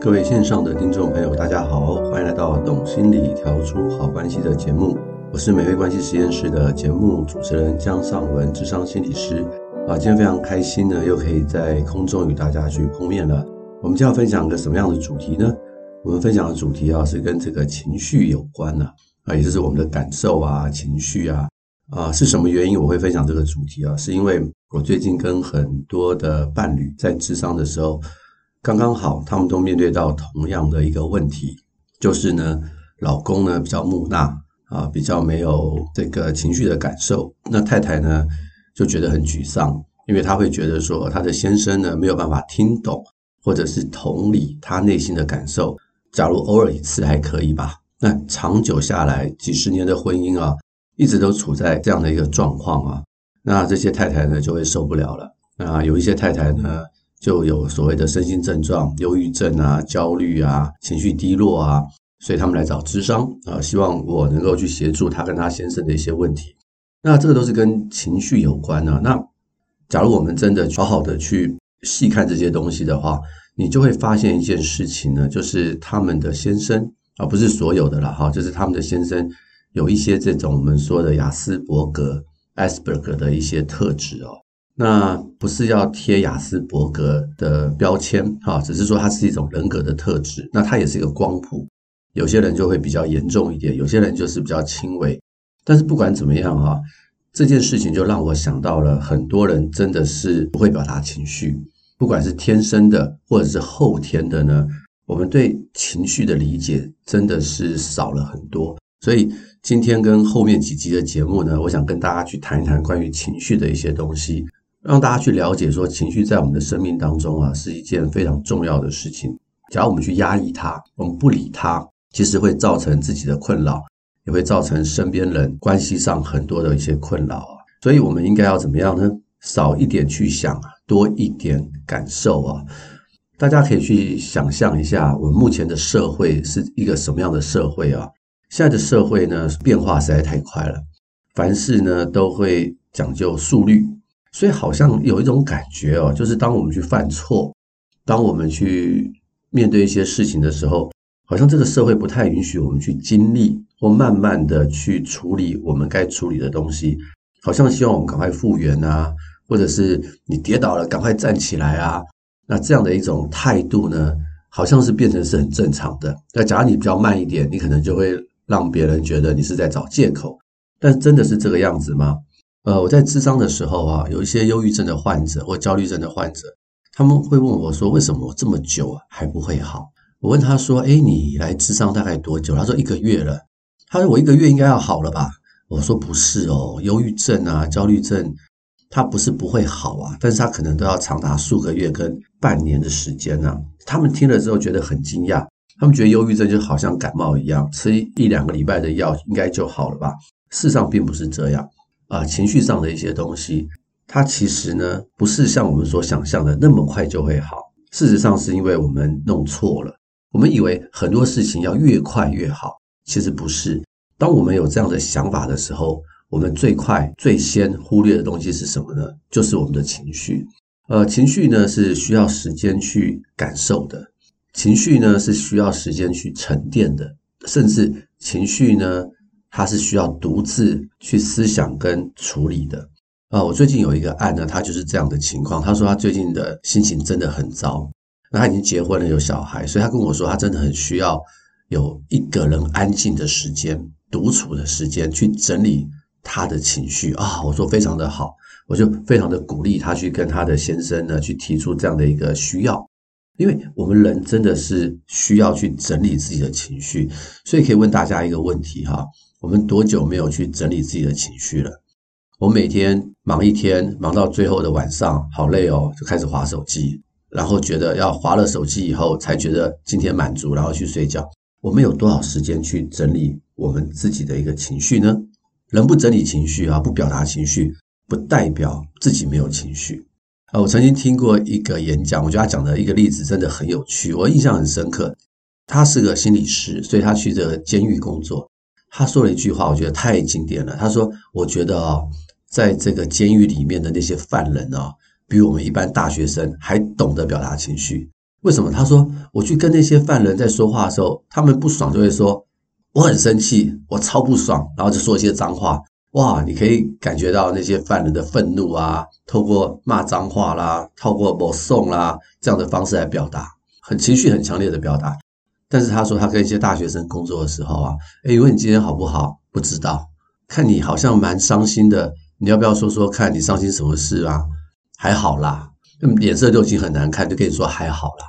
各位线上的听众朋友，大家好，欢迎来到《懂心理调出好关系》的节目。我是美味关系实验室的节目主持人江尚文，智商心理师。啊，今天非常开心呢，又可以在空中与大家去碰面了。我们今天要分享一个什么样的主题呢？我们分享的主题啊，是跟这个情绪有关的啊，也就是我们的感受啊、情绪啊。啊，是什么原因我会分享这个主题啊？是因为我最近跟很多的伴侣在智商的时候。刚刚好，他们都面对到同样的一个问题，就是呢，老公呢比较木讷啊，比较没有这个情绪的感受。那太太呢就觉得很沮丧，因为她会觉得说，她的先生呢没有办法听懂或者是同理她内心的感受。假如偶尔一次还可以吧，那长久下来几十年的婚姻啊，一直都处在这样的一个状况啊，那这些太太呢就会受不了了。那有一些太太呢。就有所谓的身心症状，忧郁症啊、焦虑啊、情绪低落啊，所以他们来找咨商啊，希望我能够去协助他跟他先生的一些问题。那这个都是跟情绪有关啊。那假如我们真的好好的去细看这些东西的话，你就会发现一件事情呢，就是他们的先生啊，不是所有的了哈，就是他们的先生有一些这种我们说的雅斯伯格 （Asperger） 的一些特质哦。那不是要贴雅斯伯格的标签哈，只是说它是一种人格的特质。那它也是一个光谱，有些人就会比较严重一点，有些人就是比较轻微。但是不管怎么样哈，这件事情就让我想到了很多人真的是不会表达情绪，不管是天生的或者是后天的呢，我们对情绪的理解真的是少了很多。所以今天跟后面几集的节目呢，我想跟大家去谈一谈关于情绪的一些东西。让大家去了解说，情绪在我们的生命当中啊，是一件非常重要的事情。假如我们去压抑它，我们不理它，其实会造成自己的困扰，也会造成身边人关系上很多的一些困扰啊。所以，我们应该要怎么样呢？少一点去想，多一点感受啊。大家可以去想象一下，我们目前的社会是一个什么样的社会啊？现在的社会呢，变化实在太快了，凡事呢都会讲究速率。所以好像有一种感觉哦，就是当我们去犯错，当我们去面对一些事情的时候，好像这个社会不太允许我们去经历或慢慢的去处理我们该处理的东西，好像希望我们赶快复原啊，或者是你跌倒了赶快站起来啊，那这样的一种态度呢，好像是变成是很正常的。那假如你比较慢一点，你可能就会让别人觉得你是在找借口，但真的是这个样子吗？呃，我在咨商的时候啊，有一些忧郁症的患者或焦虑症的患者，他们会问我说：“为什么我这么久还不会好？”我问他说：“诶，你来咨商大概多久？”他说：“一个月了。”他说：“我一个月应该要好了吧？”我说：“不是哦，忧郁症啊、焦虑症，它不是不会好啊，但是它可能都要长达数个月跟半年的时间呢。”他们听了之后觉得很惊讶，他们觉得忧郁症就好像感冒一样，吃一两个礼拜的药应该就好了吧？事实上并不是这样。啊，情绪上的一些东西，它其实呢，不是像我们所想象的那么快就会好。事实上，是因为我们弄错了，我们以为很多事情要越快越好，其实不是。当我们有这样的想法的时候，我们最快最先忽略的东西是什么呢？就是我们的情绪。呃，情绪呢是需要时间去感受的，情绪呢是需要时间去沉淀的，甚至情绪呢。他是需要独自去思想跟处理的啊！我最近有一个案呢，他就是这样的情况。他说他最近的心情真的很糟，那他已经结婚了，有小孩，所以他跟我说他真的很需要有一个人安静的时间、独处的时间去整理他的情绪啊！我说非常的好，我就非常的鼓励他去跟他的先生呢去提出这样的一个需要，因为我们人真的是需要去整理自己的情绪，所以可以问大家一个问题哈。我们多久没有去整理自己的情绪了？我每天忙一天，忙到最后的晚上，好累哦，就开始划手机，然后觉得要划了手机以后，才觉得今天满足，然后去睡觉。我们有多少时间去整理我们自己的一个情绪呢？人不整理情绪啊，不表达情绪，不代表自己没有情绪啊。我曾经听过一个演讲，我觉得他讲的一个例子真的很有趣，我印象很深刻。他是个心理师，所以他去这个监狱工作。他说了一句话，我觉得太经典了。他说：“我觉得啊，在这个监狱里面的那些犯人啊，比我们一般大学生还懂得表达情绪。为什么？他说我去跟那些犯人在说话的时候，他们不爽就会说我很生气，我超不爽，然后就说一些脏话。哇，你可以感觉到那些犯人的愤怒啊，透过骂脏话啦，透过播送啦这样的方式来表达，很情绪很强烈的表达。但是他说他跟一些大学生工作的时候啊，诶，问你今天好不好？不知道，看你好像蛮伤心的，你要不要说说看你伤心什么事啊？还好啦，脸色就已经很难看，就跟你说还好啦。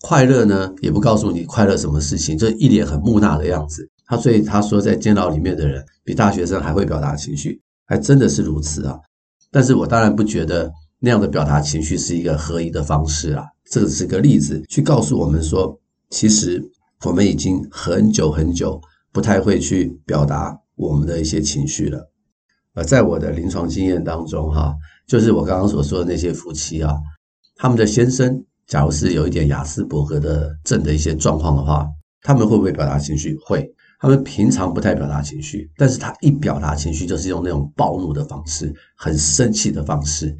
快乐呢，也不告诉你快乐什么事情，就一脸很木讷的样子。他所以他说，在监牢里面的人比大学生还会表达情绪，还真的是如此啊。但是我当然不觉得那样的表达情绪是一个合宜的方式啊。这个是个例子，去告诉我们说，其实我们已经很久很久不太会去表达我们的一些情绪了。而在我的临床经验当中，哈，就是我刚刚所说的那些夫妻啊，他们的先生假如是有一点亚斯伯格的症的一些状况的话，他们会不会表达情绪？会。他们平常不太表达情绪，但是他一表达情绪，就是用那种暴怒的方式，很生气的方式。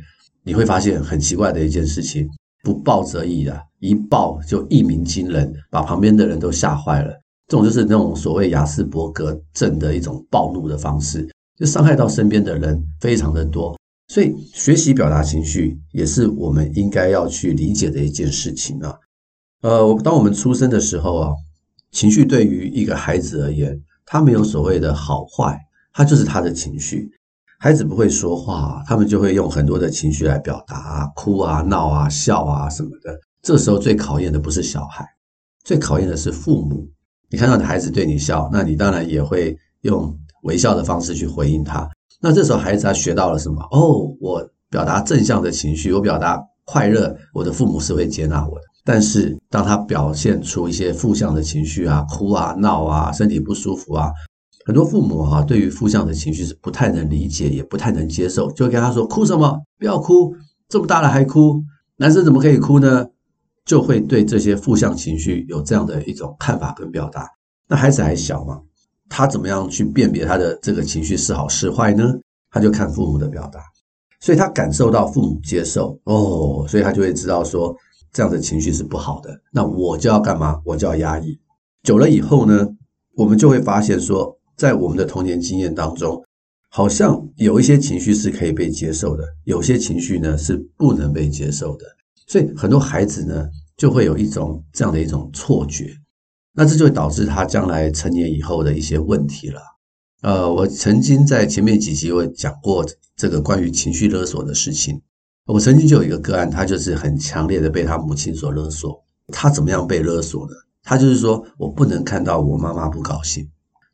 你会发现很奇怪的一件事情，不暴则已啊，一暴就一鸣惊人，把旁边的人都吓坏了。这种就是那种所谓亚斯伯格症的一种暴怒的方式，就伤害到身边的人非常的多。所以学习表达情绪，也是我们应该要去理解的一件事情啊。呃，当我们出生的时候啊。情绪对于一个孩子而言，他没有所谓的好坏，他就是他的情绪。孩子不会说话，他们就会用很多的情绪来表达，哭啊、闹啊、笑啊什么的。这时候最考验的不是小孩，最考验的是父母。你看到你孩子对你笑，那你当然也会用微笑的方式去回应他。那这时候孩子他学到了什么？哦，我表达正向的情绪，我表达快乐，我的父母是会接纳我的。但是，当他表现出一些负向的情绪啊，哭啊、闹啊、身体不舒服啊，很多父母哈、啊，对于负向的情绪是不太能理解，也不太能接受，就跟他说：“哭什么？不要哭，这么大了还哭，男生怎么可以哭呢？”就会对这些负向情绪有这样的一种看法跟表达。那孩子还小嘛，他怎么样去辨别他的这个情绪是好是坏呢？他就看父母的表达，所以他感受到父母接受哦，所以他就会知道说。这样的情绪是不好的，那我就要干嘛？我就要压抑。久了以后呢，我们就会发现说，在我们的童年经验当中，好像有一些情绪是可以被接受的，有些情绪呢是不能被接受的。所以很多孩子呢，就会有一种这样的一种错觉，那这就会导致他将来成年以后的一些问题了。呃，我曾经在前面几集我讲过这个关于情绪勒索的事情。我曾经就有一个个案，他就是很强烈的被他母亲所勒索。他怎么样被勒索呢？他就是说我不能看到我妈妈不高兴。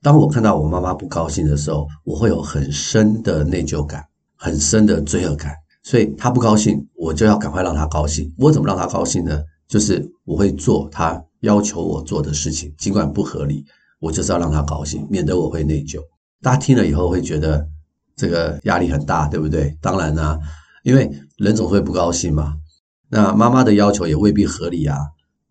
当我看到我妈妈不高兴的时候，我会有很深的内疚感，很深的罪恶感。所以他不高兴，我就要赶快让他高兴。我怎么让他高兴呢？就是我会做他要求我做的事情，尽管不合理，我就是要让他高兴，免得我会内疚。大家听了以后会觉得这个压力很大，对不对？当然呢、啊。因为人总会不高兴嘛，那妈妈的要求也未必合理啊。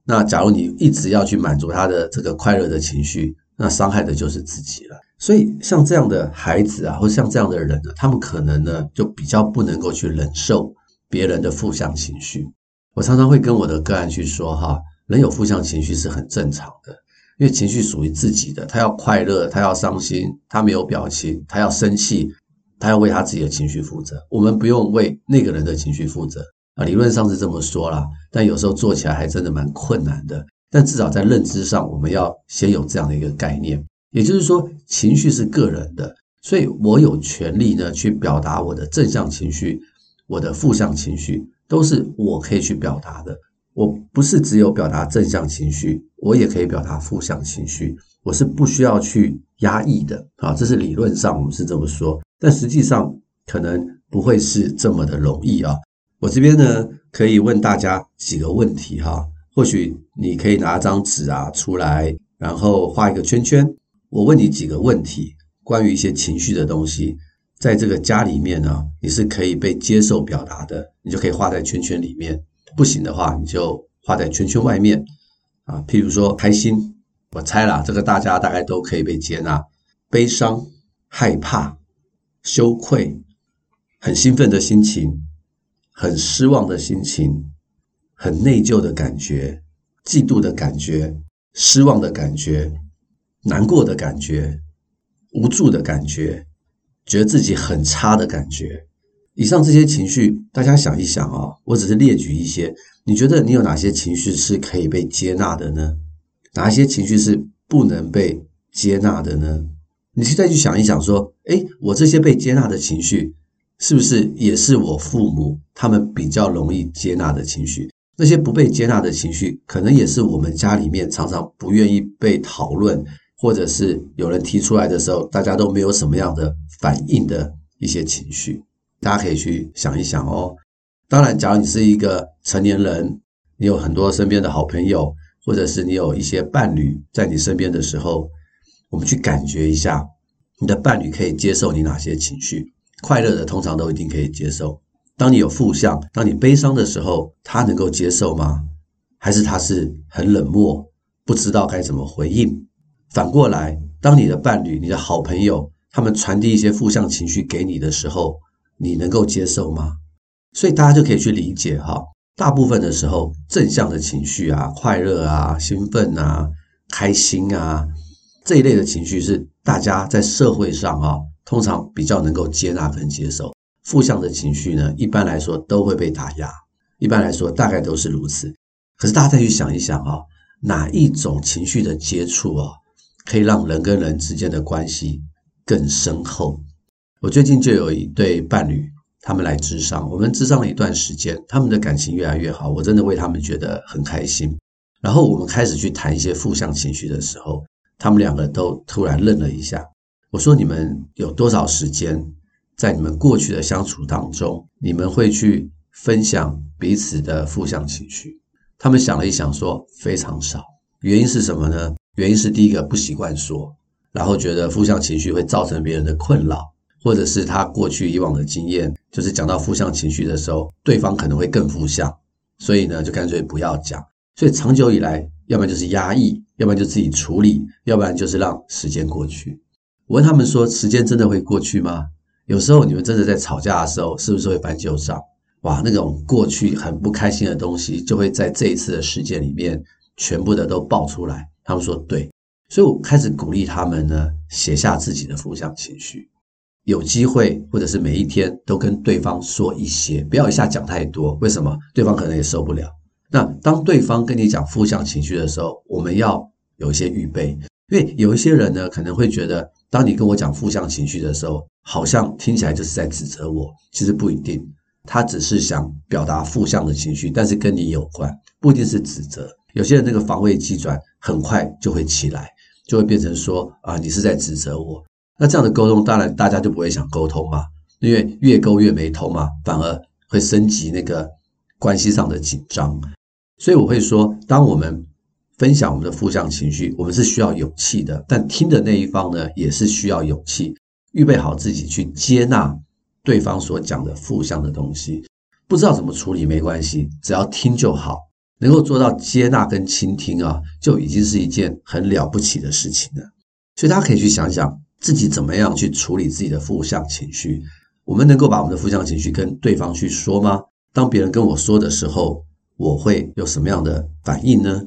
那假如你一直要去满足他的这个快乐的情绪，那伤害的就是自己了。所以像这样的孩子啊，或像这样的人呢，他们可能呢就比较不能够去忍受别人的负向情绪。我常常会跟我的个案去说哈，人有负向情绪是很正常的，因为情绪属于自己的，他要快乐，他要伤心，他没有表情，他要生气。他要为他自己的情绪负责，我们不用为那个人的情绪负责啊。理论上是这么说啦，但有时候做起来还真的蛮困难的。但至少在认知上，我们要先有这样的一个概念，也就是说，情绪是个人的，所以我有权利呢去表达我的正向情绪，我的负向情绪都是我可以去表达的。我不是只有表达正向情绪，我也可以表达负向情绪，我是不需要去压抑的啊。这是理论上我们是这么说。但实际上可能不会是这么的容易啊！我这边呢可以问大家几个问题哈，或许你可以拿张纸啊出来，然后画一个圈圈。我问你几个问题，关于一些情绪的东西，在这个家里面呢，你是可以被接受表达的，你就可以画在圈圈里面；不行的话，你就画在圈圈外面啊。譬如说开心，我猜啦，这个大家大概都可以被接纳；悲伤、害怕。羞愧，很兴奋的心情，很失望的心情，很内疚的感觉，嫉妒的感觉、失望的感觉、难过的感觉、无助的感觉、觉得自己很差的感觉。以上这些情绪，大家想一想啊，我只是列举一些。你觉得你有哪些情绪是可以被接纳的呢？哪些情绪是不能被接纳的呢？你去再去想一想，说，诶，我这些被接纳的情绪，是不是也是我父母他们比较容易接纳的情绪？那些不被接纳的情绪，可能也是我们家里面常常不愿意被讨论，或者是有人提出来的时候，大家都没有什么样的反应的一些情绪。大家可以去想一想哦。当然，假如你是一个成年人，你有很多身边的好朋友，或者是你有一些伴侣在你身边的时候，我们去感觉一下，你的伴侣可以接受你哪些情绪？快乐的通常都一定可以接受。当你有负向，当你悲伤的时候，他能够接受吗？还是他是很冷漠，不知道该怎么回应？反过来，当你的伴侣、你的好朋友，他们传递一些负向情绪给你的时候，你能够接受吗？所以大家就可以去理解哈，大部分的时候，正向的情绪啊，快乐啊，兴奋啊，开心啊，这一类的情绪是大家在社会上啊，通常比较能够接纳跟接受。负向的情绪呢，一般来说都会被打压，一般来说大概都是如此。可是大家再去想一想啊，哪一种情绪的接触啊，可以让人跟人之间的关系更深厚？我最近就有一对伴侣，他们来咨商，我们咨商了一段时间，他们的感情越来越好，我真的为他们觉得很开心。然后我们开始去谈一些负向情绪的时候，他们两个都突然愣了一下。我说：“你们有多少时间在你们过去的相处当中，你们会去分享彼此的负向情绪？”他们想了一想，说：“非常少。”原因是什么呢？原因是第一个不习惯说。然后觉得负向情绪会造成别人的困扰，或者是他过去以往的经验，就是讲到负向情绪的时候，对方可能会更负向，所以呢，就干脆不要讲。所以长久以来，要不然就是压抑，要不然就自己处理，要不然就是让时间过去。我问他们说：“时间真的会过去吗？”有时候你们真的在吵架的时候，是不是会翻旧账？哇，那种过去很不开心的东西，就会在这一次的事件里面全部的都爆出来。他们说：“对。”所以我开始鼓励他们呢，写下自己的负向情绪，有机会或者是每一天都跟对方说一些，不要一下讲太多。为什么？对方可能也受不了。那当对方跟你讲负向情绪的时候，我们要有一些预备，因为有一些人呢，可能会觉得，当你跟我讲负向情绪的时候，好像听起来就是在指责我。其实不一定，他只是想表达负向的情绪，但是跟你有关，不一定是指责。有些人那个防卫机转很快就会起来。就会变成说啊，你是在指责我。那这样的沟通，当然大家就不会想沟通嘛，因为越沟越没头嘛，反而会升级那个关系上的紧张。所以我会说，当我们分享我们的负向情绪，我们是需要勇气的，但听的那一方呢，也是需要勇气，预备好自己去接纳对方所讲的负向的东西。不知道怎么处理没关系，只要听就好。能够做到接纳跟倾听啊，就已经是一件很了不起的事情了。所以大家可以去想想自己怎么样去处理自己的负向情绪。我们能够把我们的负向情绪跟对方去说吗？当别人跟我说的时候，我会有什么样的反应呢？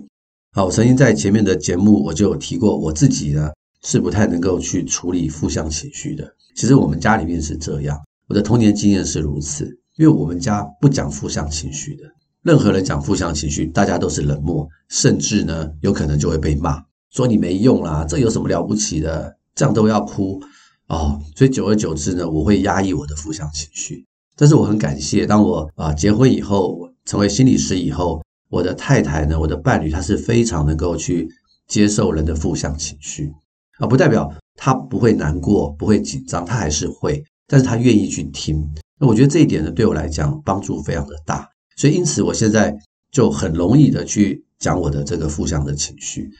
好，我曾经在前面的节目我就有提过，我自己呢是不太能够去处理负向情绪的。其实我们家里面是这样，我的童年经验是如此，因为我们家不讲负向情绪的。任何人讲负向情绪，大家都是冷漠，甚至呢，有可能就会被骂，说你没用啦，这有什么了不起的？这样都要哭哦。所以久而久之呢，我会压抑我的负向情绪。但是我很感谢，当我啊结婚以后，成为心理师以后，我的太太呢，我的伴侣，他是非常能够去接受人的负向情绪啊，不代表他不会难过，不会紧张，他还是会，但是他愿意去听。那我觉得这一点呢，对我来讲帮助非常的大。所以，因此，我现在就很容易的去讲我的这个负向的情绪，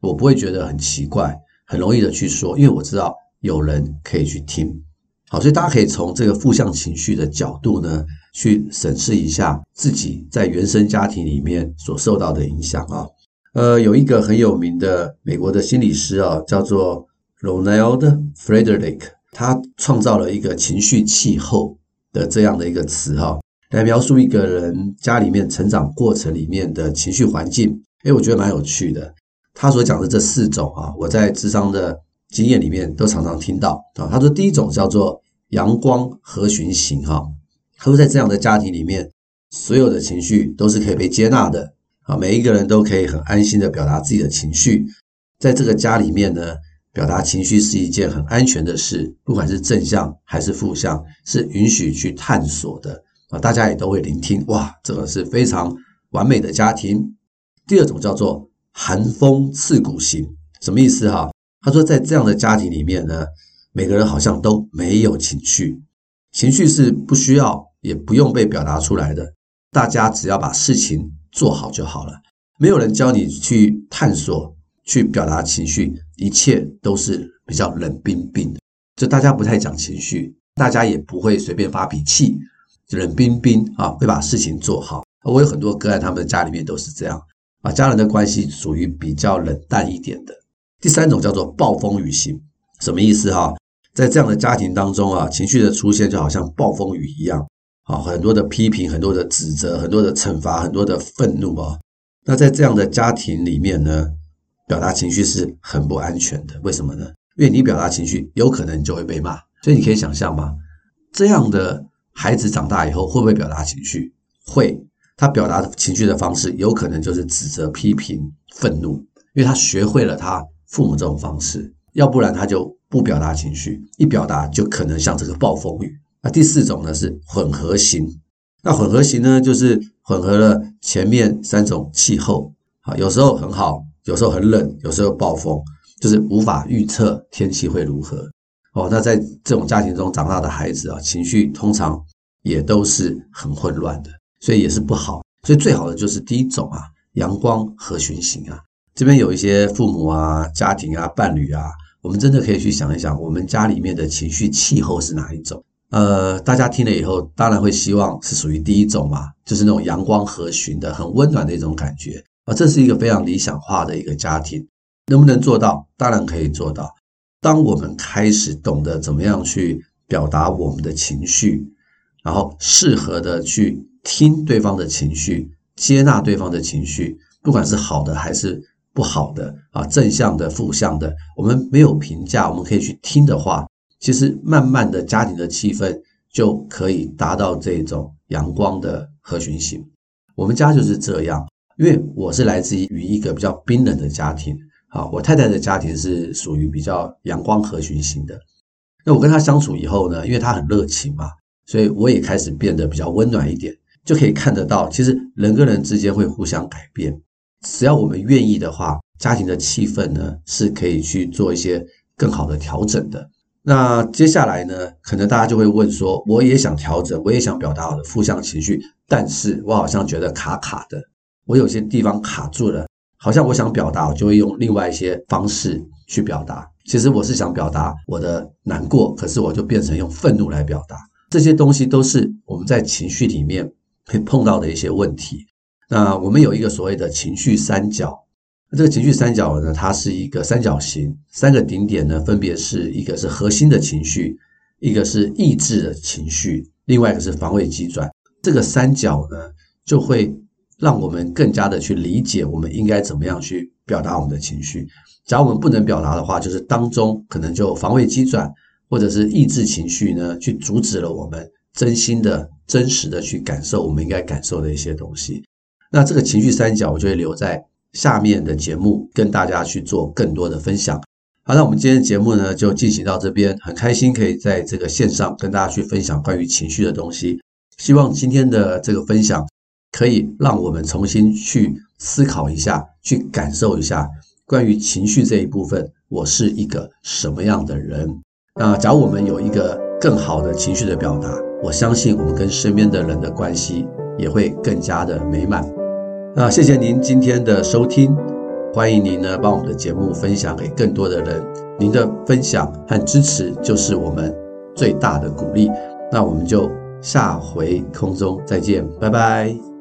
我不会觉得很奇怪，很容易的去说，因为我知道有人可以去听。好，所以大家可以从这个负向情绪的角度呢，去审视一下自己在原生家庭里面所受到的影响啊。呃，有一个很有名的美国的心理师啊，叫做 Ronald Frederick，他创造了一个情绪气候的这样的一个词哈。来描述一个人家里面成长过程里面的情绪环境，哎，我觉得蛮有趣的。他所讲的这四种啊，我在咨商的经验里面都常常听到啊。他说第一种叫做阳光和循型哈，他说在这样的家庭里面，所有的情绪都是可以被接纳的啊，每一个人都可以很安心的表达自己的情绪，在这个家里面呢，表达情绪是一件很安全的事，不管是正向还是负向，是允许去探索的啊，大家也都会聆听，哇，这个是非常完美的家庭。第二种叫做寒风刺骨型，什么意思哈？他说在这样的家庭里面呢，每个人好像都没有情绪，情绪是不需要也不用被表达出来的，大家只要把事情做好就好了，没有人教你去探索、去表达情绪，一切都是比较冷冰冰的，就大家不太讲情绪，大家也不会随便发脾气，冷冰冰啊，会把事情做好。我有很多个案，他们的家里面都是这样。啊，家人的关系属于比较冷淡一点的。第三种叫做暴风雨型，什么意思哈？在这样的家庭当中啊，情绪的出现就好像暴风雨一样，啊，很多的批评，很多的指责，很多的惩罚，很多的愤怒啊。那在这样的家庭里面呢，表达情绪是很不安全的。为什么呢？因为你表达情绪，有可能你就会被骂。所以你可以想象吗？这样的孩子长大以后会不会表达情绪？会。他表达情绪的方式有可能就是指责、批评、愤怒，因为他学会了他父母这种方式，要不然他就不表达情绪，一表达就可能像这个暴风雨。那第四种呢是混合型，那混合型呢就是混合了前面三种气候，啊，有时候很好，有时候很冷，有时候暴风，就是无法预测天气会如何。哦，那在这种家庭中长大的孩子啊，情绪通常也都是很混乱的。所以也是不好，所以最好的就是第一种啊，阳光和循型啊。这边有一些父母啊、家庭啊、伴侣啊，我们真的可以去想一想，我们家里面的情绪气候是哪一种？呃，大家听了以后，当然会希望是属于第一种嘛，就是那种阳光和煦的、很温暖的一种感觉啊。这是一个非常理想化的一个家庭，能不能做到？当然可以做到。当我们开始懂得怎么样去表达我们的情绪，然后适合的去。听对方的情绪，接纳对方的情绪，不管是好的还是不好的啊，正向的、负向的，我们没有评价，我们可以去听的话，其实慢慢的家庭的气氛就可以达到这种阳光的和煦型。我们家就是这样，因为我是来自于一个比较冰冷的家庭，啊，我太太的家庭是属于比较阳光和煦型的。那我跟她相处以后呢，因为她很热情嘛，所以我也开始变得比较温暖一点。就可以看得到，其实人跟人之间会互相改变，只要我们愿意的话，家庭的气氛呢是可以去做一些更好的调整的。那接下来呢，可能大家就会问说，我也想调整，我也想表达我的负向情绪，但是我好像觉得卡卡的，我有些地方卡住了，好像我想表达，我就会用另外一些方式去表达。其实我是想表达我的难过，可是我就变成用愤怒来表达。这些东西都是我们在情绪里面。会碰到的一些问题。那我们有一个所谓的情绪三角，这个情绪三角呢，它是一个三角形，三个顶点呢，分别是一个是核心的情绪，一个是抑制的情绪，另外一个是防卫机转。这个三角呢，就会让我们更加的去理解我们应该怎么样去表达我们的情绪。假如我们不能表达的话，就是当中可能就防卫机转或者是抑制情绪呢，去阻止了我们。真心的、真实的去感受我们应该感受的一些东西。那这个情绪三角，我就会留在下面的节目跟大家去做更多的分享。好，那我们今天的节目呢，就进行到这边，很开心可以在这个线上跟大家去分享关于情绪的东西。希望今天的这个分享可以让我们重新去思考一下，去感受一下关于情绪这一部分，我是一个什么样的人。那假如我们有一个更好的情绪的表达。我相信我们跟身边的人的关系也会更加的美满。那谢谢您今天的收听，欢迎您呢把我们的节目分享给更多的人。您的分享和支持就是我们最大的鼓励。那我们就下回空中再见，拜拜。